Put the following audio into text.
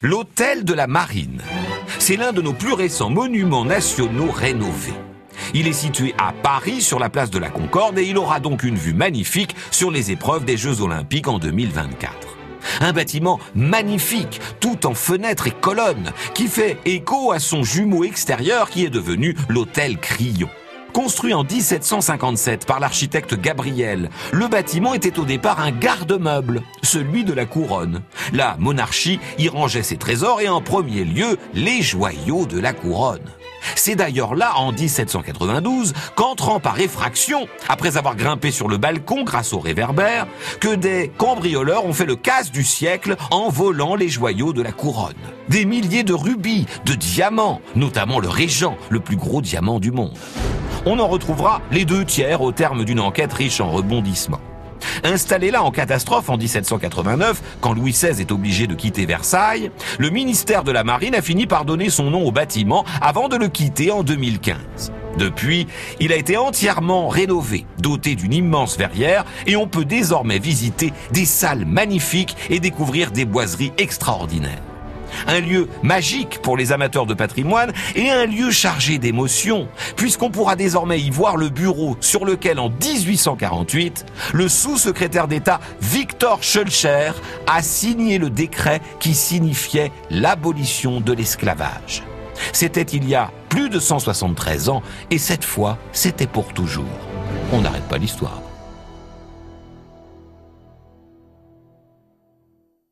L'hôtel de la Marine. C'est l'un de nos plus récents monuments nationaux rénovés. Il est situé à Paris sur la place de la Concorde et il aura donc une vue magnifique sur les épreuves des Jeux Olympiques en 2024. Un bâtiment magnifique, tout en fenêtres et colonnes, qui fait écho à son jumeau extérieur qui est devenu l'hôtel Crillon. Construit en 1757 par l'architecte Gabriel, le bâtiment était au départ un garde-meuble, celui de la couronne. La monarchie y rangeait ses trésors et en premier lieu les joyaux de la couronne. C'est d'ailleurs là, en 1792, qu'entrant par effraction, après avoir grimpé sur le balcon grâce au réverbère, que des cambrioleurs ont fait le casse du siècle en volant les joyaux de la couronne. Des milliers de rubis, de diamants, notamment le régent, le plus gros diamant du monde. On en retrouvera les deux tiers au terme d'une enquête riche en rebondissements. Installé là en catastrophe en 1789, quand Louis XVI est obligé de quitter Versailles, le ministère de la Marine a fini par donner son nom au bâtiment avant de le quitter en 2015. Depuis, il a été entièrement rénové, doté d'une immense verrière, et on peut désormais visiter des salles magnifiques et découvrir des boiseries extraordinaires un lieu magique pour les amateurs de patrimoine et un lieu chargé d'émotions, puisqu'on pourra désormais y voir le bureau sur lequel en 1848, le sous-secrétaire d'État Victor Schulcher a signé le décret qui signifiait l'abolition de l'esclavage. C'était il y a plus de 173 ans et cette fois, c'était pour toujours. On n'arrête pas l'histoire.